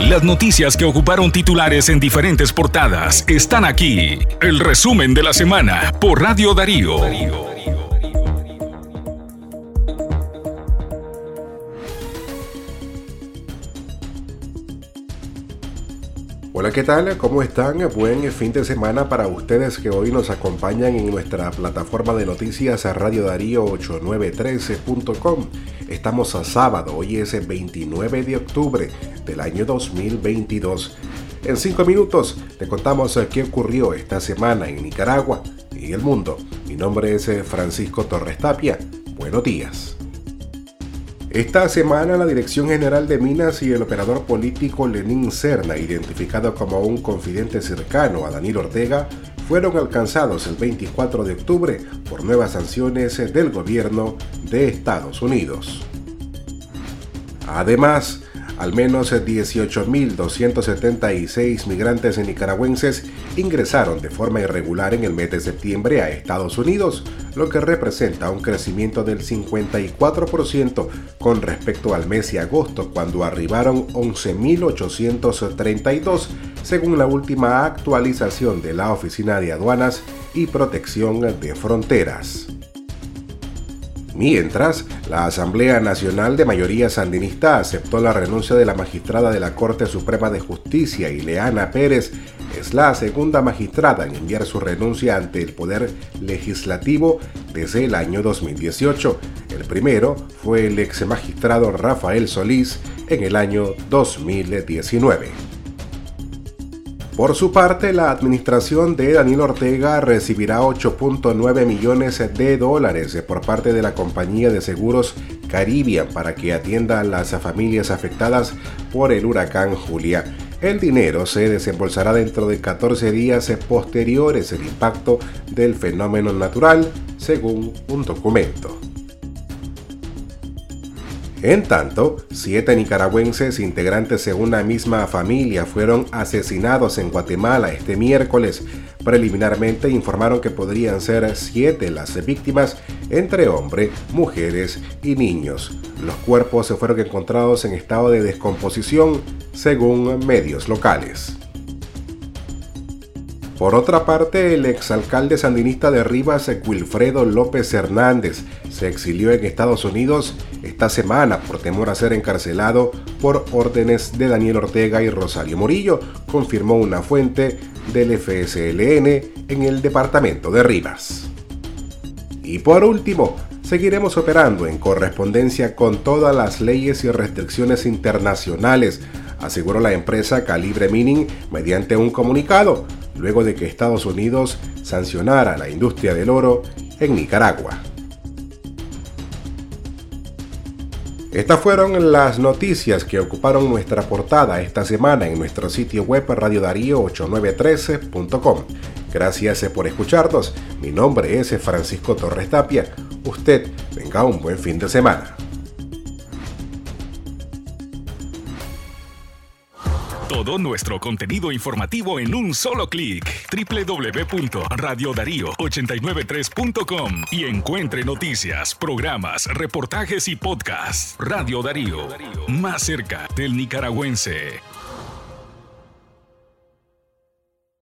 Las noticias que ocuparon titulares en diferentes portadas están aquí. El resumen de la semana por Radio Darío. Hola, ¿qué tal? ¿Cómo están? Buen fin de semana para ustedes que hoy nos acompañan en nuestra plataforma de noticias Radio Darío 8913.com. Estamos a sábado, hoy es el 29 de octubre del año 2022. En cinco minutos te contamos qué ocurrió esta semana en Nicaragua y el mundo. Mi nombre es Francisco Torres Tapia. Buenos días. Esta semana la Dirección General de Minas y el operador político Lenín Serna, identificado como un confidente cercano a Daniel Ortega, fueron alcanzados el 24 de octubre por nuevas sanciones del gobierno de Estados Unidos. Además, al menos 18.276 migrantes nicaragüenses ingresaron de forma irregular en el mes de septiembre a Estados Unidos, lo que representa un crecimiento del 54% con respecto al mes de agosto, cuando arribaron 11.832, según la última actualización de la Oficina de Aduanas y Protección de Fronteras. Mientras, la Asamblea Nacional de Mayoría Sandinista aceptó la renuncia de la magistrada de la Corte Suprema de Justicia, Ileana Pérez, es la segunda magistrada en enviar su renuncia ante el Poder Legislativo desde el año 2018. El primero fue el ex magistrado Rafael Solís en el año 2019. Por su parte, la administración de Daniel Ortega recibirá 8.9 millones de dólares por parte de la compañía de seguros Caribia para que atienda a las familias afectadas por el huracán Julia. El dinero se desembolsará dentro de 14 días posteriores al impacto del fenómeno natural, según un documento. En tanto, siete nicaragüenses integrantes de una misma familia fueron asesinados en Guatemala este miércoles. Preliminarmente informaron que podrían ser siete las víctimas entre hombres, mujeres y niños. Los cuerpos se fueron encontrados en estado de descomposición según medios locales. Por otra parte, el exalcalde sandinista de Rivas, Wilfredo López Hernández, se exilió en Estados Unidos esta semana por temor a ser encarcelado por órdenes de Daniel Ortega y Rosario Murillo, confirmó una fuente del FSLN en el departamento de Rivas. Y por último, seguiremos operando en correspondencia con todas las leyes y restricciones internacionales, aseguró la empresa Calibre Mining mediante un comunicado luego de que Estados Unidos sancionara la industria del oro en Nicaragua. Estas fueron las noticias que ocuparon nuestra portada esta semana en nuestro sitio web radiodarío8913.com. Gracias por escucharnos. Mi nombre es Francisco Torres Tapia. Usted tenga un buen fin de semana. Todo nuestro contenido informativo en un solo clic. www.radiodarío893.com y encuentre noticias, programas, reportajes y podcasts. Radio Darío, más cerca del nicaragüense.